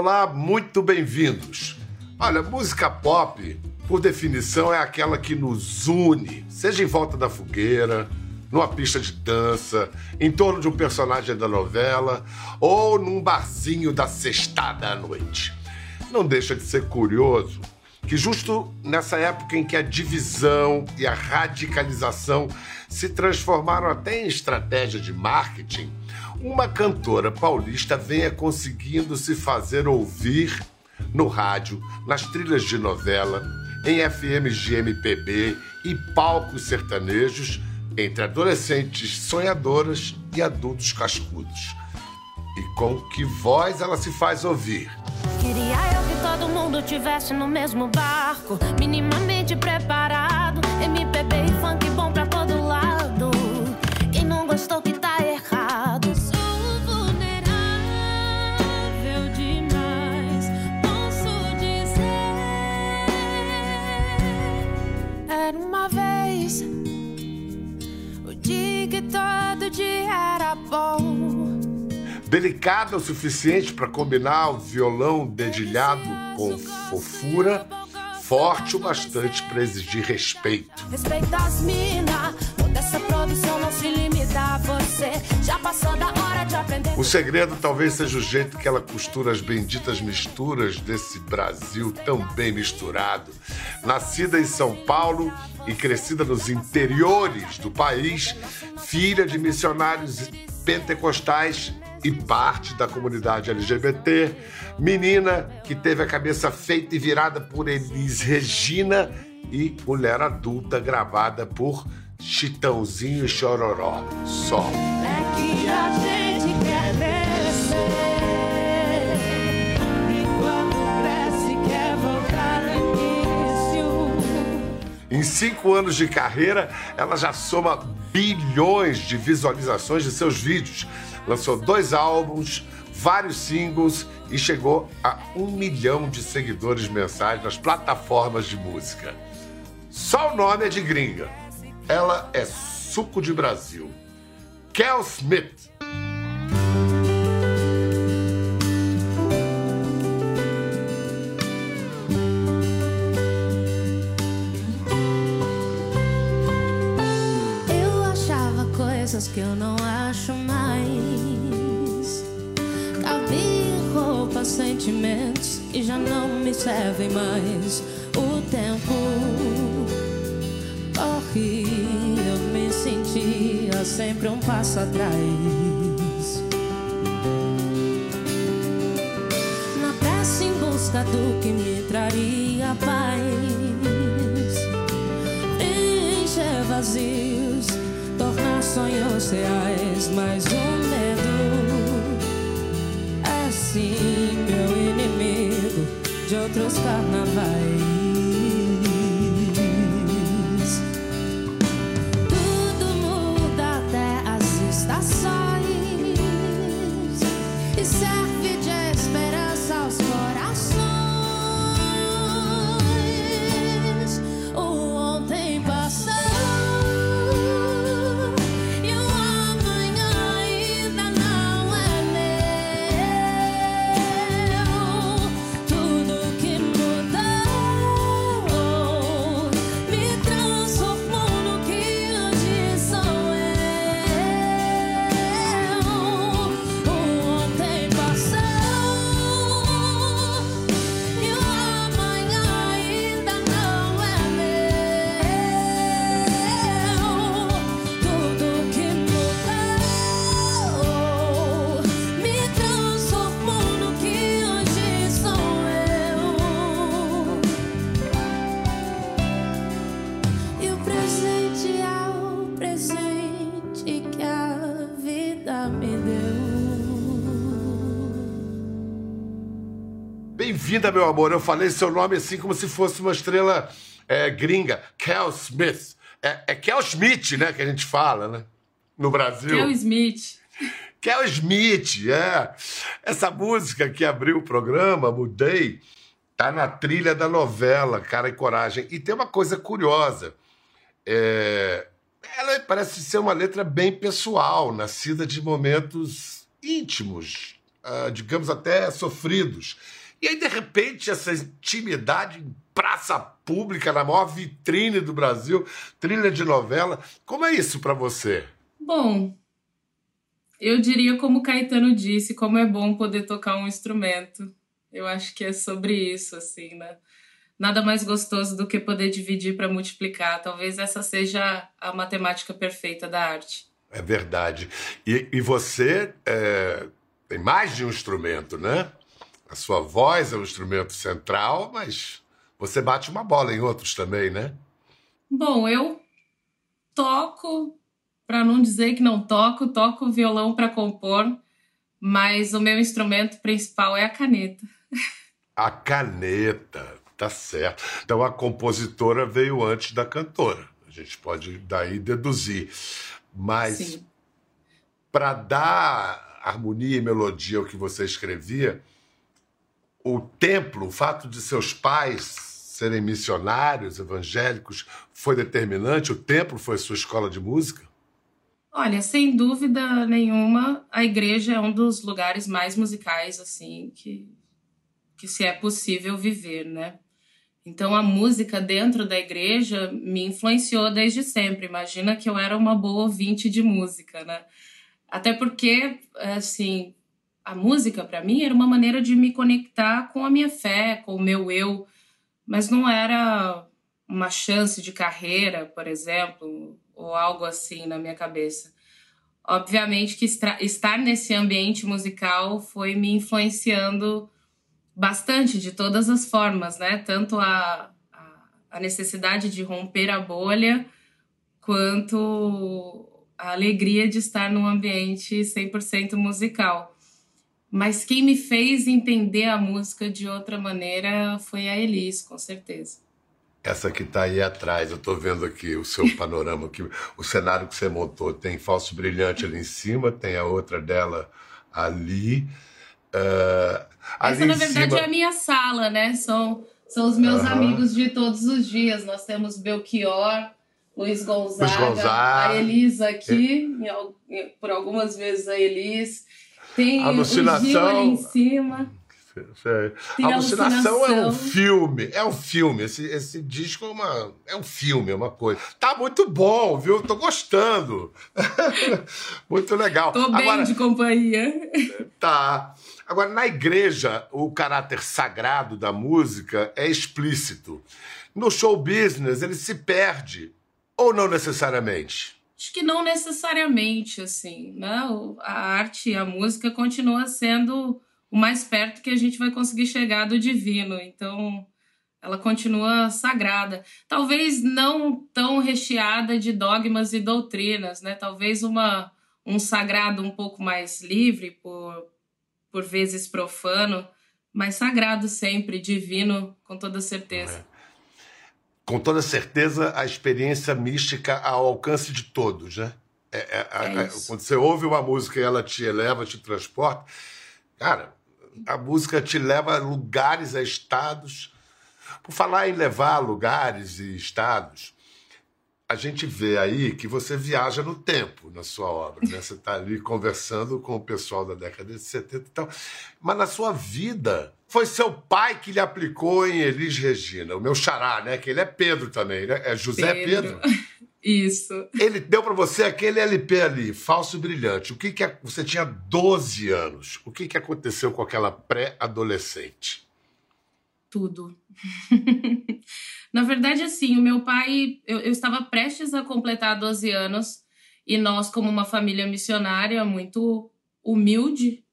Olá, muito bem-vindos. Olha, música pop, por definição, é aquela que nos une, seja em volta da fogueira, numa pista de dança, em torno de um personagem da novela ou num barzinho da sextada à noite. Não deixa de ser curioso que, justo nessa época em que a divisão e a radicalização se transformaram até em estratégia de marketing, uma cantora paulista venha conseguindo se fazer ouvir no rádio, nas trilhas de novela, em FMs de MPB e palcos sertanejos, entre adolescentes sonhadoras e adultos cascudos. E com que voz ela se faz ouvir? Queria eu que todo mundo tivesse no mesmo barco, minimamente preparado. MPB e funk bom pra todo lado. Quem não gostou que tá Delicada o suficiente para combinar o violão dedilhado com fofura, forte o bastante para exigir respeito. Respeita as mina, toda essa produção não se limita a você. Já passou da hora de aprender. O segredo talvez seja o jeito que ela costura as benditas misturas desse Brasil tão bem misturado. Nascida em São Paulo e crescida nos interiores do país, filha de missionários pentecostais e parte da comunidade LGBT, menina que teve a cabeça feita e virada por Elis Regina e mulher adulta gravada por Chitãozinho e Chororó. Só. É que a gente quer. Em cinco anos de carreira, ela já soma bilhões de visualizações de seus vídeos. Lançou dois álbuns, vários singles e chegou a um milhão de seguidores mensais nas plataformas de música. Só o nome é de gringa. Ela é suco de Brasil. Kel Smith. Sentimentos e já não me servem mais. O tempo corre, eu me sentia sempre um passo atrás. Na pressa em busca do que me traria paz encher vazios, tornar sonhos reais. Mas o outros carnavais. Bem-vinda, meu amor. Eu falei seu nome assim como se fosse uma estrela é, gringa. Kel Smith. É, é Kel Smith, né, que a gente fala, né? No Brasil. Kel Smith. Kel Smith, é. Essa música que abriu o programa, Mudei, tá na trilha da novela Cara e Coragem. E tem uma coisa curiosa. É, Ela parece ser uma letra bem pessoal, nascida de momentos íntimos, uh, digamos, até sofridos. E aí, de repente, essa intimidade em praça pública, na maior vitrine do Brasil, trilha de novela. Como é isso para você? Bom, eu diria como Caetano disse, como é bom poder tocar um instrumento. Eu acho que é sobre isso, assim, né? Nada mais gostoso do que poder dividir para multiplicar. Talvez essa seja a matemática perfeita da arte. É verdade. E, e você é, tem mais de um instrumento, né? A sua voz é um instrumento central, mas você bate uma bola em outros também, né? Bom, eu toco, para não dizer que não toco, toco violão para compor, mas o meu instrumento principal é a caneta. A caneta, tá certo. Então a compositora veio antes da cantora. A gente pode daí deduzir. Mas para dar harmonia e melodia ao que você escrevia, o templo, o fato de seus pais serem missionários evangélicos, foi determinante? O templo foi sua escola de música? Olha, sem dúvida nenhuma, a igreja é um dos lugares mais musicais assim que que se é possível viver, né? Então a música dentro da igreja me influenciou desde sempre. Imagina que eu era uma boa ouvinte de música, né? Até porque assim, a música para mim era uma maneira de me conectar com a minha fé, com o meu eu, mas não era uma chance de carreira, por exemplo, ou algo assim na minha cabeça. Obviamente que estar nesse ambiente musical foi me influenciando bastante de todas as formas, né? Tanto a, a necessidade de romper a bolha, quanto a alegria de estar num ambiente 100% musical. Mas quem me fez entender a música de outra maneira foi a Elis, com certeza. Essa que está aí atrás, eu estou vendo aqui o seu panorama, o cenário que você montou. Tem falso brilhante ali em cima, tem a outra dela ali. Uh, ali Essa, na verdade, cima... é a minha sala, né? São, são os meus amigos de todos os dias. Nós temos Belchior, Luiz Gonzaga, Luiz Gonzaga. a Elis aqui, é. por algumas vezes a Elis. Tem alucinação. em cima. Tem alucinação, alucinação é um filme, é um filme. Esse, esse disco é, uma, é um filme, é uma coisa. Tá muito bom, viu? Tô gostando. muito legal. Tô bem Agora, de companhia. Tá. Agora, na igreja, o caráter sagrado da música é explícito. No show business, ele se perde. Ou não necessariamente? Acho que não necessariamente, assim, né? A arte e a música continua sendo o mais perto que a gente vai conseguir chegar do divino. Então, ela continua sagrada. Talvez não tão recheada de dogmas e doutrinas, né? Talvez uma, um sagrado um pouco mais livre, por, por vezes profano, mas sagrado sempre, divino, com toda certeza. É com toda certeza, a experiência mística ao alcance de todos, né? É, é, é, quando você ouve uma música e ela te eleva, te transporta, cara, a música te leva a lugares, a estados. Por falar em levar lugares e estados, a gente vê aí que você viaja no tempo na sua obra, né? Você está ali conversando com o pessoal da década de 70 e tal. Mas na sua vida, foi seu pai que lhe aplicou em Elis Regina, o meu xará, né? Que ele é Pedro também, né? É José Pedro. Pedro. Isso. Ele deu para você aquele LP ali, falso brilhante. O que que é... você tinha 12 anos? O que que aconteceu com aquela pré-adolescente? Tudo. Na verdade, assim, o meu pai, eu, eu estava prestes a completar 12 anos e nós, como uma família missionária muito humilde,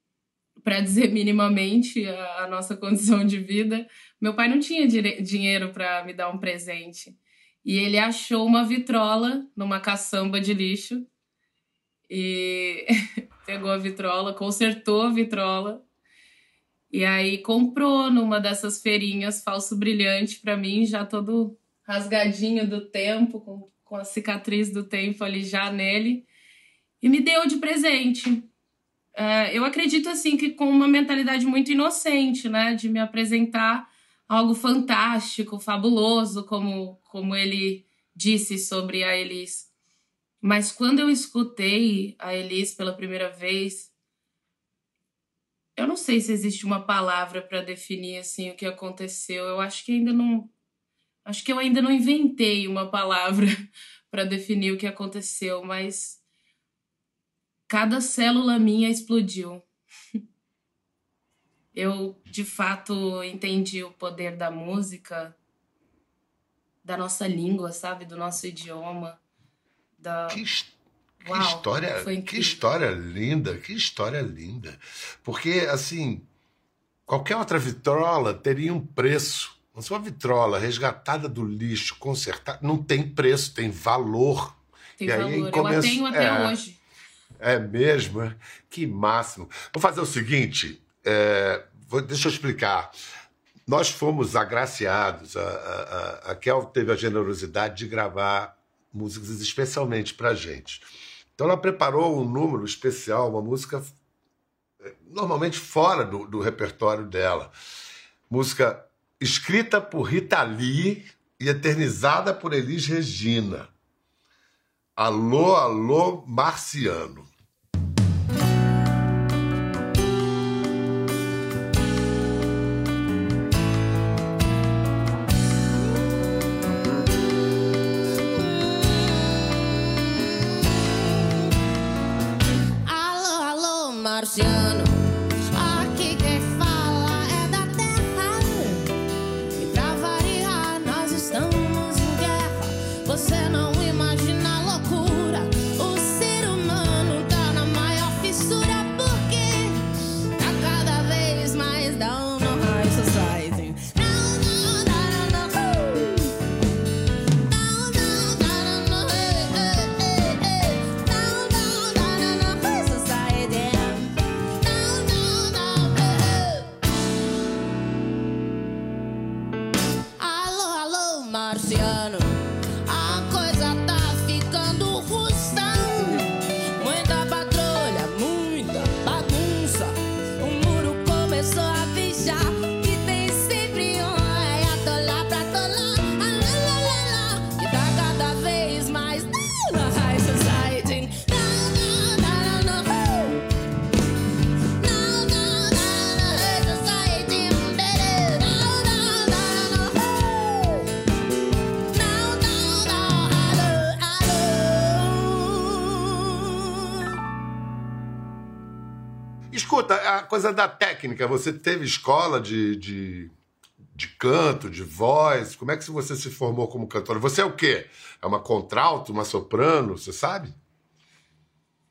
para dizer minimamente a, a, nossa condição de vida, meu pai não tinha dinheiro para me dar um presente. E ele achou uma vitrola numa caçamba de lixo e pegou a vitrola, consertou a vitrola e aí comprou numa dessas feirinhas falso brilhante para mim, já todo rasgadinho do tempo, com, com a cicatriz do tempo ali já nele, e me deu de presente. Uh, eu acredito assim que com uma mentalidade muito inocente, né, de me apresentar algo fantástico, fabuloso, como, como ele disse sobre a Elis. Mas quando eu escutei a Elis pela primeira vez, eu não sei se existe uma palavra para definir assim o que aconteceu. Eu acho que ainda não acho que eu ainda não inventei uma palavra para definir o que aconteceu, mas cada célula minha explodiu. Eu, de fato, entendi o poder da música, da nossa língua, sabe? Do nosso idioma. Da... Que, que Uau, história, que história linda, que história linda. Porque, assim, qualquer outra vitrola teria um preço. Mas uma vitrola resgatada do lixo, consertada, não tem preço, tem valor. Tem e valor. Aí, começa... Eu a tenho até é, hoje. É mesmo? É? Que máximo. Vou fazer o seguinte: é, vou, deixa eu explicar. Nós fomos agraciados, a, a, a Kel teve a generosidade de gravar músicas especialmente para gente. Então ela preparou um número especial, uma música é, normalmente fora do, do repertório dela. Música escrita por Rita Lee e eternizada por Elis Regina. Alô, alô, Marciano. Coisa da técnica. Você teve escola de, de, de canto, de voz? Como é que você se formou como cantora? Você é o quê? É uma contralto, uma soprano? Você sabe?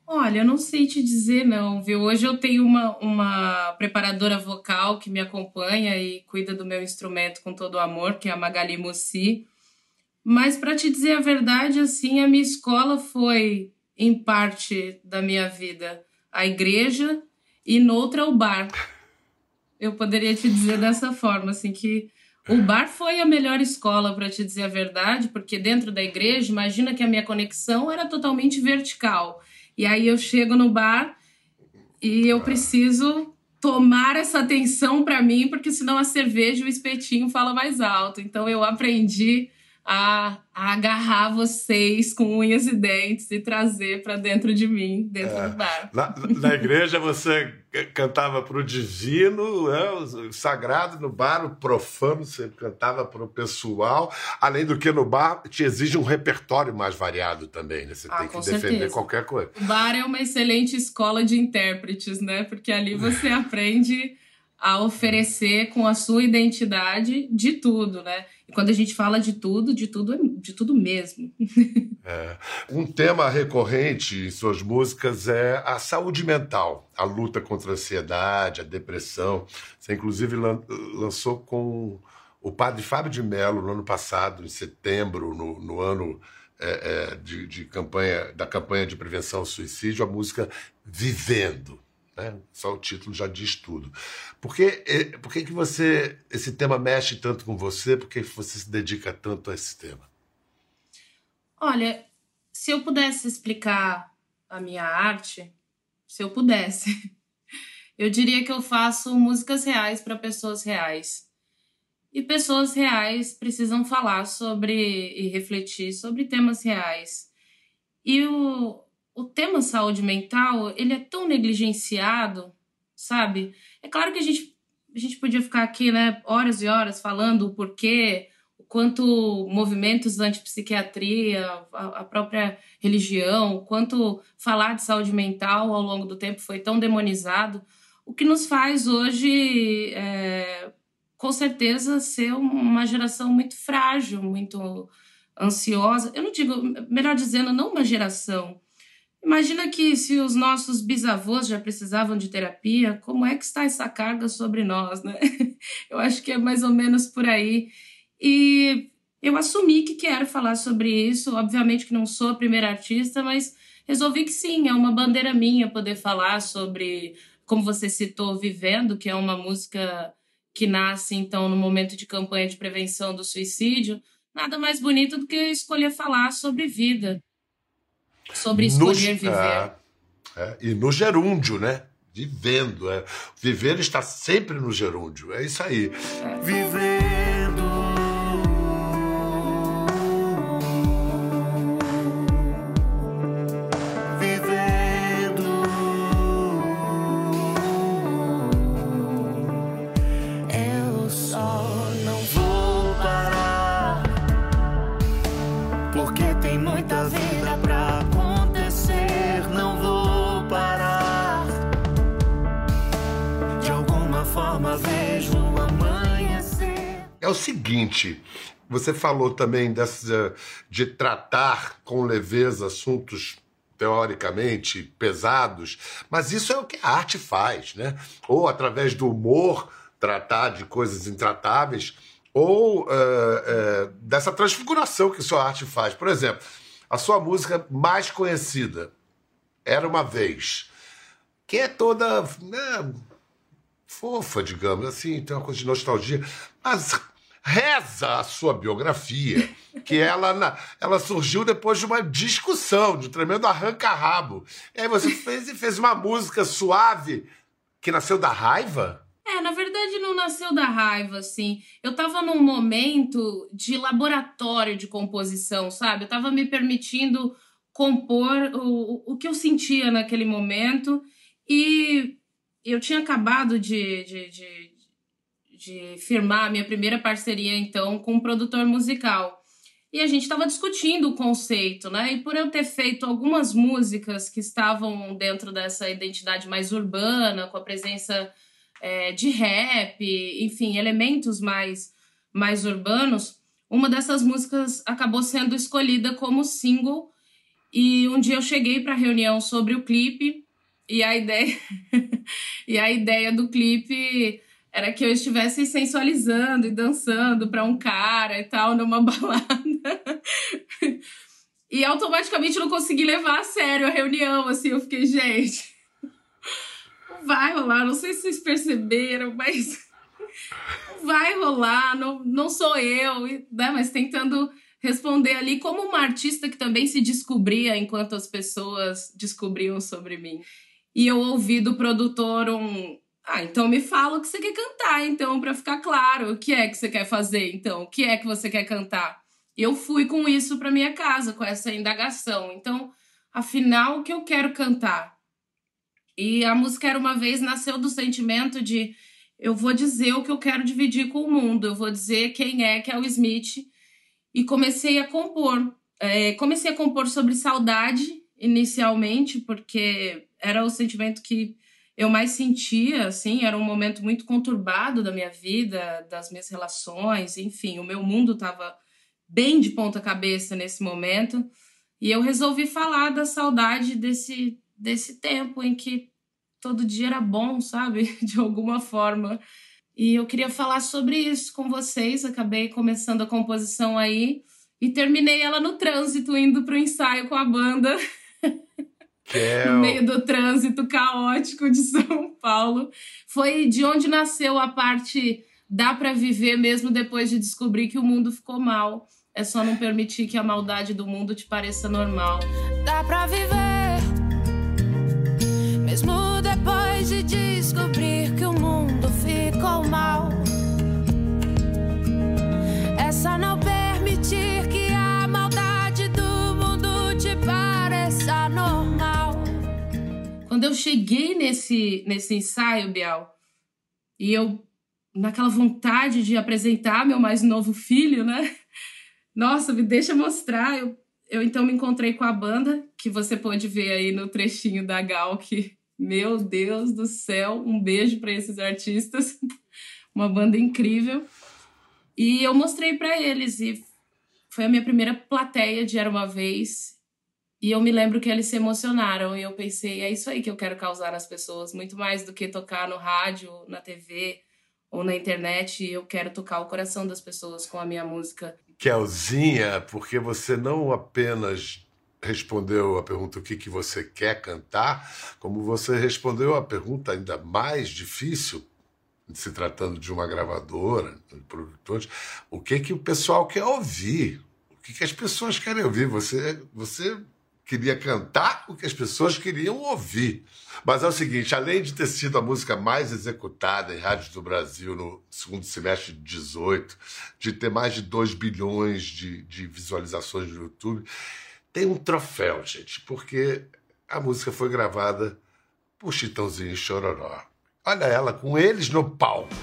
Olha, eu não sei te dizer, não, viu? Hoje eu tenho uma, uma preparadora vocal que me acompanha e cuida do meu instrumento com todo o amor, que é a Magali Mussi. Mas, para te dizer a verdade, assim, a minha escola foi, em parte da minha vida, a igreja e noutra o bar. Eu poderia te dizer dessa forma, assim, que o bar foi a melhor escola, para te dizer a verdade, porque dentro da igreja, imagina que a minha conexão era totalmente vertical. E aí eu chego no bar e eu preciso tomar essa atenção para mim, porque senão a cerveja e o espetinho fala mais alto. Então eu aprendi a, a, agarrar vocês com unhas e dentes e trazer para dentro de mim, dentro é. do bar. Na, na igreja você cantava para o divino, né, o sagrado, no bar o profano você cantava para o pessoal, além do que no bar te exige um repertório mais variado também, né? você ah, tem que defender certeza. qualquer coisa. O bar é uma excelente escola de intérpretes, né? Porque ali você aprende a oferecer com a sua identidade de tudo, né? E quando a gente fala de tudo, de tudo, de tudo mesmo. É. Um tema recorrente em suas músicas é a saúde mental, a luta contra a ansiedade, a depressão. Você, inclusive, lançou com o padre Fábio de Mello no ano passado, em setembro, no, no ano é, é, de, de campanha da campanha de prevenção ao suicídio, a música Vivendo. Né? Só o título já diz tudo. Por que, eh, por que, que você esse tema mexe tanto com você? Por que você se dedica tanto a esse tema? Olha, se eu pudesse explicar a minha arte, se eu pudesse, eu diria que eu faço músicas reais para pessoas reais. E pessoas reais precisam falar sobre e refletir sobre temas reais. E o, o tema saúde mental ele é tão negligenciado sabe? É claro que a gente, a gente podia ficar aqui, né, horas e horas falando o porquê, o quanto movimentos da antipsiquiatria, a, a própria religião, o quanto falar de saúde mental ao longo do tempo foi tão demonizado, o que nos faz hoje, é, com certeza, ser uma geração muito frágil, muito ansiosa. Eu não digo, melhor dizendo, não uma geração, Imagina que se os nossos bisavôs já precisavam de terapia, como é que está essa carga sobre nós, né? Eu acho que é mais ou menos por aí. E eu assumi que quero falar sobre isso. Obviamente que não sou a primeira artista, mas resolvi que sim, é uma bandeira minha poder falar sobre, como você citou, Vivendo, que é uma música que nasce então no momento de campanha de prevenção do suicídio. Nada mais bonito do que escolher falar sobre vida sobre escolher no, viver. É, é, e no gerúndio, né? Vivendo. É. Viver está sempre no gerúndio. É isso aí. É. seguinte, você falou também dessa, de tratar com leveza assuntos teoricamente pesados, mas isso é o que a arte faz, né? Ou através do humor tratar de coisas intratáveis, ou uh, uh, dessa transfiguração que sua arte faz. Por exemplo, a sua música mais conhecida, Era uma Vez, que é toda né, fofa, digamos assim, tem uma coisa de nostalgia, mas reza a sua biografia, que ela, ela surgiu depois de uma discussão, de um tremendo arranca-rabo. E aí você fez, fez uma música suave que nasceu da raiva? É, na verdade não nasceu da raiva, assim. Eu tava num momento de laboratório de composição, sabe? Eu tava me permitindo compor o, o que eu sentia naquele momento e eu tinha acabado de, de, de de firmar a minha primeira parceria, então, com um produtor musical. E a gente estava discutindo o conceito, né? E por eu ter feito algumas músicas que estavam dentro dessa identidade mais urbana, com a presença é, de rap, enfim, elementos mais, mais urbanos, uma dessas músicas acabou sendo escolhida como single. E um dia eu cheguei para a reunião sobre o clipe e a ideia e a ideia do clipe era que eu estivesse sensualizando e dançando para um cara e tal, numa balada. e automaticamente não consegui levar a sério a reunião, assim, eu fiquei, gente, vai rolar, não sei se vocês perceberam, mas vai rolar, não, não sou eu, né? Mas tentando responder ali como uma artista que também se descobria enquanto as pessoas descobriam sobre mim. E eu ouvi do produtor um, ah, então me fala o que você quer cantar, então, para ficar claro. O que é que você quer fazer, então? O que é que você quer cantar? Eu fui com isso para minha casa, com essa indagação. Então, afinal, o que eu quero cantar? E a música Era Uma Vez nasceu do sentimento de eu vou dizer o que eu quero dividir com o mundo, eu vou dizer quem é que é o Smith. E comecei a compor. É, comecei a compor sobre saudade, inicialmente, porque era o sentimento que eu mais sentia, assim, era um momento muito conturbado da minha vida, das minhas relações, enfim, o meu mundo estava bem de ponta cabeça nesse momento, e eu resolvi falar da saudade desse desse tempo em que todo dia era bom, sabe, de alguma forma. E eu queria falar sobre isso com vocês, acabei começando a composição aí e terminei ela no trânsito indo para o ensaio com a banda. É no meio do trânsito caótico de São Paulo. Foi de onde nasceu a parte dá para viver mesmo depois de descobrir que o mundo ficou mal. É só não permitir que a maldade do mundo te pareça normal. Dá pra viver mesmo eu cheguei nesse, nesse ensaio, Bial, e eu, naquela vontade de apresentar meu mais novo filho, né? Nossa, me deixa mostrar. Eu, eu então me encontrei com a banda, que você pode ver aí no trechinho da Gal, que, meu Deus do céu, um beijo para esses artistas. Uma banda incrível. E eu mostrei para eles, e foi a minha primeira plateia de Era Uma Vez. E eu me lembro que eles se emocionaram e eu pensei, é isso aí que eu quero causar nas pessoas, muito mais do que tocar no rádio, na TV ou na internet, eu quero tocar o coração das pessoas com a minha música. Kelzinha, porque você não apenas respondeu a pergunta o que, que você quer cantar, como você respondeu a pergunta ainda mais difícil, se tratando de uma gravadora, de produtores, o que que o pessoal quer ouvir? O que, que as pessoas querem ouvir? Você, você queria cantar o que as pessoas queriam ouvir. Mas é o seguinte, além de ter sido a música mais executada em rádios do Brasil no segundo semestre de 18, de ter mais de 2 bilhões de, de visualizações no YouTube, tem um troféu, gente, porque a música foi gravada por Chitãozinho e Chororó. Olha ela com eles no palco.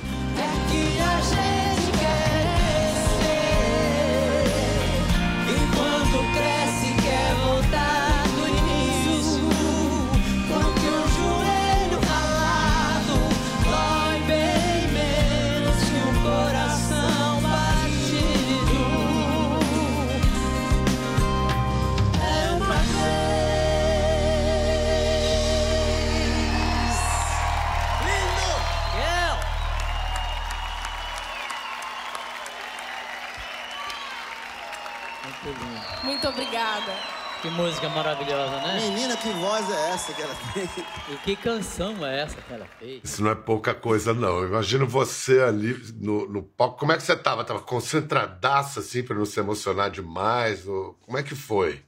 Obrigada. Que música maravilhosa, né? Menina, que voz é essa que ela tem? E que canção é essa que ela fez? Isso não é pouca coisa, não. Eu imagino você ali no, no palco. Como é que você tava? Tava concentradaça, assim, para não se emocionar demais? Ou... Como é que foi?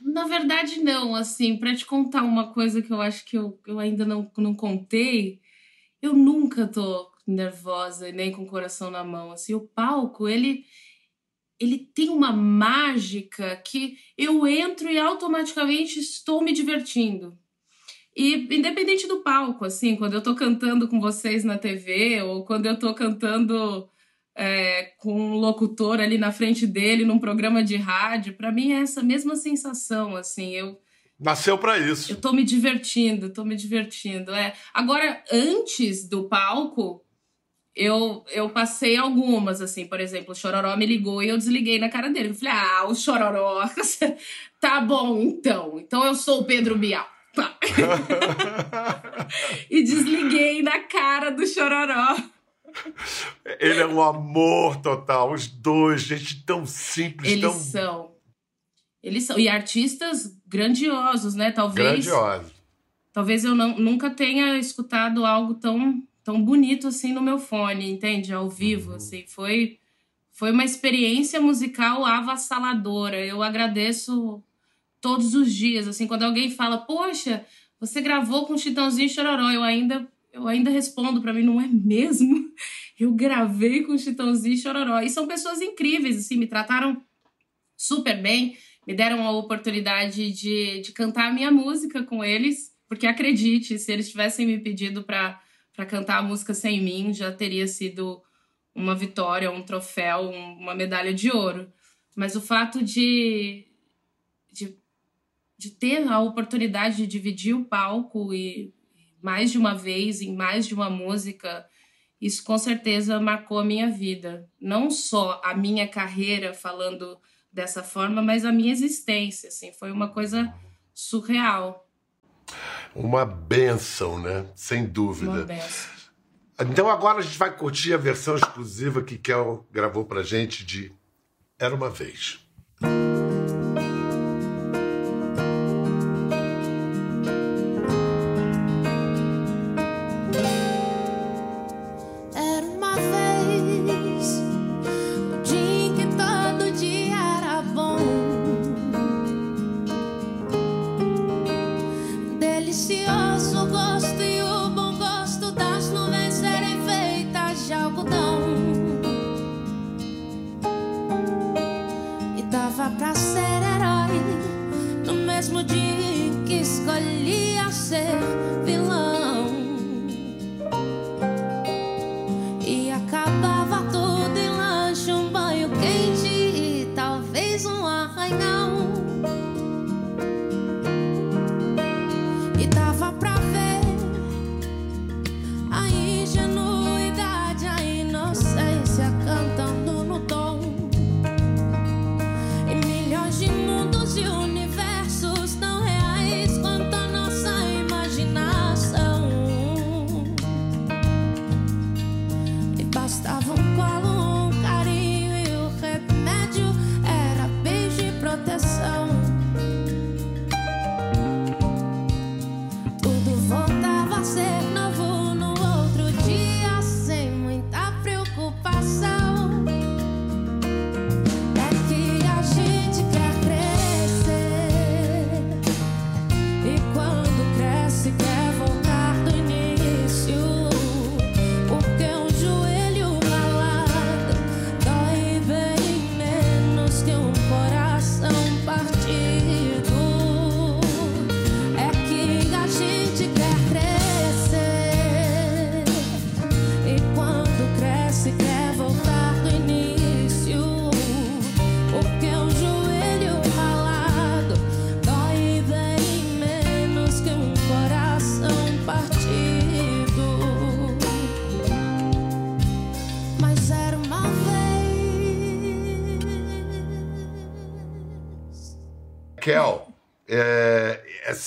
Na verdade, não. Assim, para te contar uma coisa que eu acho que eu, eu ainda não, não contei, eu nunca tô nervosa e nem com o coração na mão. Assim, o palco, ele ele tem uma mágica que eu entro e automaticamente estou me divertindo. E independente do palco, assim, quando eu tô cantando com vocês na TV ou quando eu tô cantando é, com um locutor ali na frente dele num programa de rádio, para mim é essa mesma sensação, assim, eu Nasceu para isso. eu tô me divertindo, tô me divertindo. É. Agora, antes do palco, eu, eu passei algumas, assim, por exemplo, o Chororó me ligou e eu desliguei na cara dele. Eu falei, ah, o Chororó, tá bom, então. Então eu sou o Pedro Bial. E desliguei na cara do Chororó. Ele é um amor total. Os dois, gente tão simples, Eles tão são. Eles são. E artistas grandiosos, né? Talvez. grandiosos. Talvez eu não, nunca tenha escutado algo tão, tão bonito assim no meu fone, entende? Ao vivo, assim. Foi, foi uma experiência musical avassaladora. Eu agradeço todos os dias, assim. Quando alguém fala, poxa, você gravou com Chitãozinho e Chororó, eu ainda, eu ainda respondo pra mim, não é mesmo? Eu gravei com Chitãozinho e Chororó. E são pessoas incríveis, assim, me trataram super bem, me deram a oportunidade de, de cantar a minha música com eles, porque acredite, se eles tivessem me pedido para cantar a música sem mim, já teria sido uma vitória, um troféu, um- uma medalha de ouro. Mas o fato de, de, de ter a oportunidade de dividir o palco e mais de uma vez, em mais de uma música, isso com certeza marcou a minha vida. Não só a minha carreira falando dessa forma, mas a minha existência, assim, foi uma coisa surreal, Uma benção, né? Sem uma dúvida. benção. Então agora a gente vai curtir a versão exclusiva que Kel gravou pra gente de Era Uma Vez. terre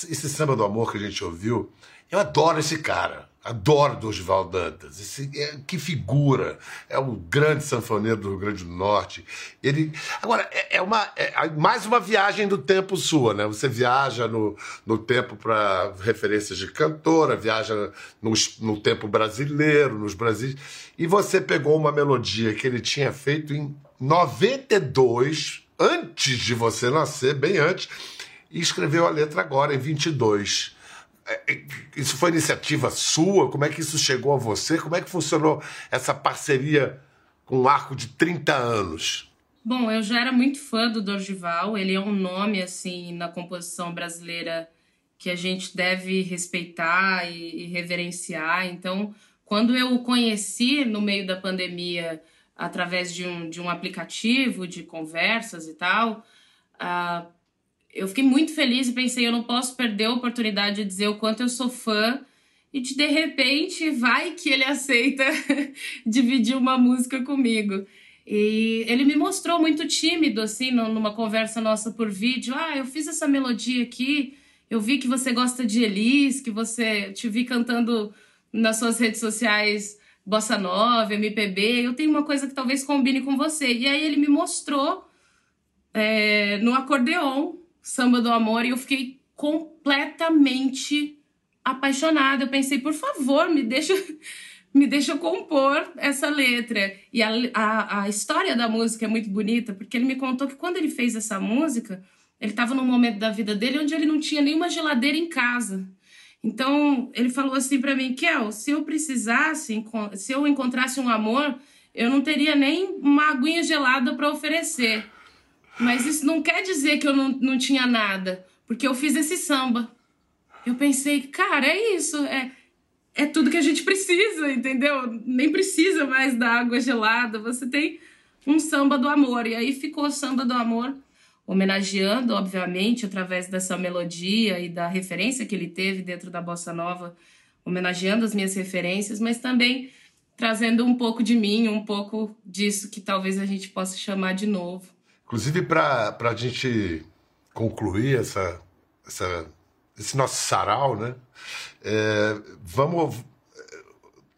esse samba do amor que a gente ouviu, eu adoro esse cara. Adoro Dorival Dantas. Esse, é, que figura. É um grande sanfoneiro do Rio Grande do Norte. Ele. Agora, é, é uma, é mais uma viagem do tempo sua, né? Você viaja no, no tempo para referências de cantora, viaja no, no tempo brasileiro, nos Brasis. E você pegou uma melodia que ele tinha feito em 92, antes de você nascer, bem antes, e escreveu a letra agora, em 22. É, é, Isso foi iniciativa sua? Como é que isso chegou a você? Como é que funcionou essa parceria com um arco de 30 anos? Bom, eu já era muito fã do Dorival. Ele é um nome, assim, na composição brasileira que a gente deve respeitar e, e reverenciar. Então, quando eu o conheci no meio da pandemia, através de um, de um aplicativo de conversas e tal, ah, eu fiquei muito feliz e pensei, eu não posso perder a oportunidade de dizer o quanto eu sou fã e de, repente vai que ele aceita dividir uma música comigo. E ele me mostrou muito tímido, assim, nu- numa conversa nossa por vídeo. Ah, eu fiz essa melodia aqui, eu vi que você gosta de Elis, que você te vi cantando nas suas redes sociais bossa nova, MPB. Eu tenho uma coisa que talvez combine com você. E aí ele me mostrou é, no acordeon, Samba do Amor, e eu fiquei completamente apaixonada. Eu pensei, por favor, me deixa, me deixa compor essa letra. E a, a, a história da música é muito bonita, porque ele me contou que quando ele fez essa música, ele estava num momento da vida dele onde ele não tinha nenhuma geladeira em casa. Então, ele falou assim para mim, Kel, se eu precisasse, se eu encontrasse um amor, eu não teria nem uma aguinha gelada para oferecer. Mas isso não quer dizer que eu não, não tinha nada, porque eu fiz esse samba. Eu pensei, cara, é isso, é, é tudo que a gente precisa, entendeu? Nem precisa mais da água gelada, você tem um samba do amor. E aí ficou o samba do amor, homenageando, obviamente, através dessa melodia e da referência que ele teve dentro da bossa nova, homenageando as minhas referências, mas também trazendo um pouco de mim, um pouco disso que talvez a gente possa chamar de novo. Inclusive, para a gente concluir essa, essa, esse nosso sarau, né? É, vamos eh,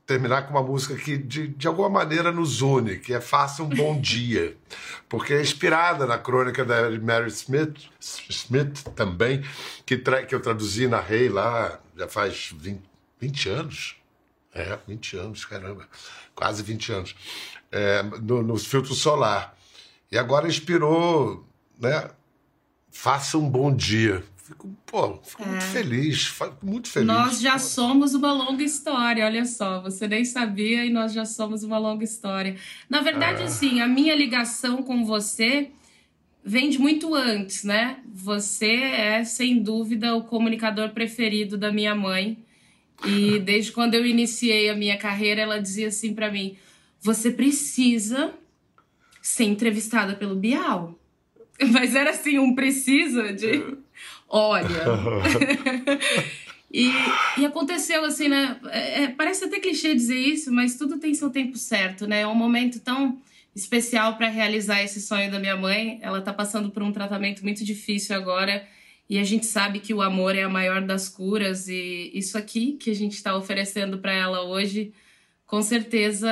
terminar com uma música que, de, de alguma maneira, nos une, que é Faça um Bom Dia. Porque é inspirada na crônica da Mary Smith, Smith também, que, tra, que eu traduzi na Rei lá já faz 20, 20 anos. É, 20 anos, caramba. Quase 20 anos. É, no, no filtro solar. E agora inspirou, né? Faça um bom dia. Fico, pô, fico muito feliz, fico muito feliz. Nós já somos uma longa história, olha só, você nem sabia e nós já somos uma longa história. Na verdade, assim, a minha ligação com você vem de muito antes, né? Você é, sem dúvida, o comunicador preferido da minha mãe. E desde quando eu iniciei a minha carreira, ela dizia assim pra mim: você precisa ser entrevistada pelo Bial. Mas era assim, um precisa de. Olha. E, e aconteceu assim, né? É, é, parece até clichê dizer isso, mas tudo tem seu tempo certo, né? É um momento tão especial para realizar esse sonho da minha mãe. Ela tá passando por um tratamento muito difícil agora. E a gente sabe que o amor é a maior das curas. E isso aqui que a gente está oferecendo para ela hoje, com certeza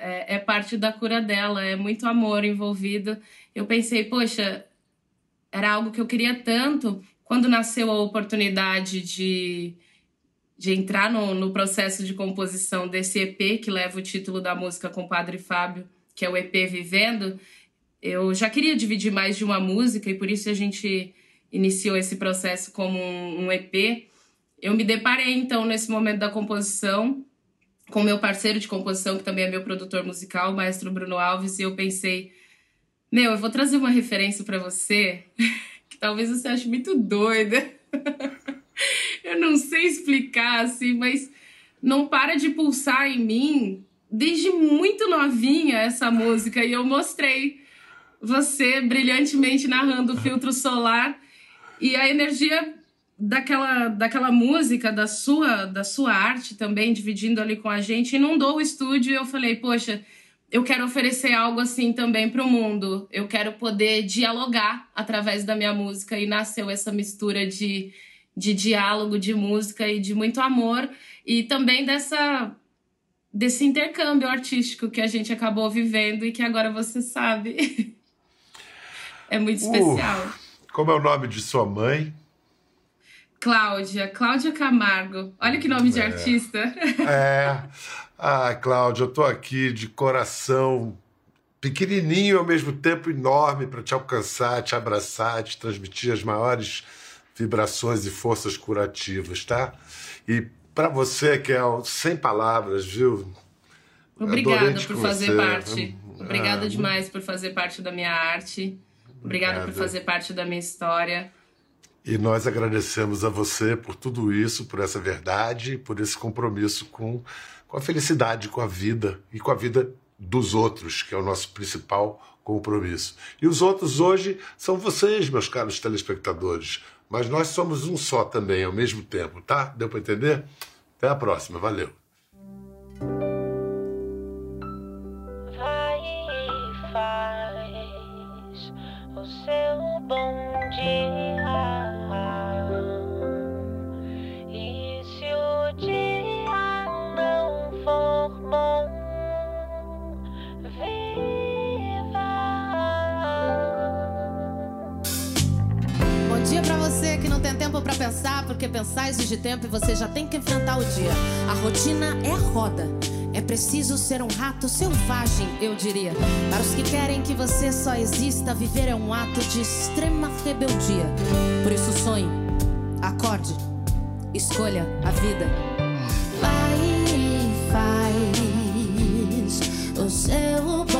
é, é parte da cura dela. É muito amor envolvido. Eu pensei, poxa, era algo que eu queria tanto quando nasceu a oportunidade de, de entrar no, no processo de composição desse EP, que leva o título da música Compadre Fábio, que é o EP Vivendo, eu já queria dividir mais de uma música e por isso a gente iniciou esse processo como um, um EP. Eu me deparei, então, nesse momento da composição, com meu parceiro de composição, que também é meu produtor musical, o maestro Bruno Alves, e eu pensei, meu, eu vou trazer uma referência para você Talvez você ache muito doida. eu não sei explicar, assim, mas não para de pulsar em mim desde muito novinha essa música. E eu mostrei você brilhantemente narrando o filtro solar e a energia daquela, daquela música, da sua, da sua arte também, dividindo ali com a gente, inundou o estúdio e eu falei, poxa, eu quero oferecer algo assim também para o mundo. Eu quero poder dialogar através da minha música e nasceu essa mistura de, de diálogo, de música e de muito amor e também dessa desse intercâmbio artístico que a gente acabou vivendo e que agora você sabe. é muito uh, especial. Uh, como é o nome de sua mãe? Cláudia, Cláudia Camargo. Olha que nome de é, artista. É. Ah, Cláudia, eu estou aqui de coração pequenininho ao mesmo tempo enorme para te alcançar, te abraçar, te transmitir as maiores vibrações e forças curativas, tá? E para você que é sem palavras, viu? Obrigada por fazer parte. Obrigada ah, demais por fazer parte da minha arte. Obrigada por fazer parte da minha história. E nós agradecemos a você por tudo isso, por essa verdade, por esse compromisso com com a felicidade, com a vida e com a vida dos outros, que é o nosso principal compromisso. E os outros hoje são vocês, meus caros telespectadores. Mas nós somos um só também ao mesmo tempo, tá? Deu para entender? Até a próxima, valeu. Pensar, porque pensar exige tempo e você já tem que enfrentar o dia. A rotina é a roda. É preciso ser um rato selvagem, eu diria. Para os que querem que você só exista, viver é um ato de extrema rebeldia. Por isso sonhe, acorde, escolha a vida. Vai e faz o seu bom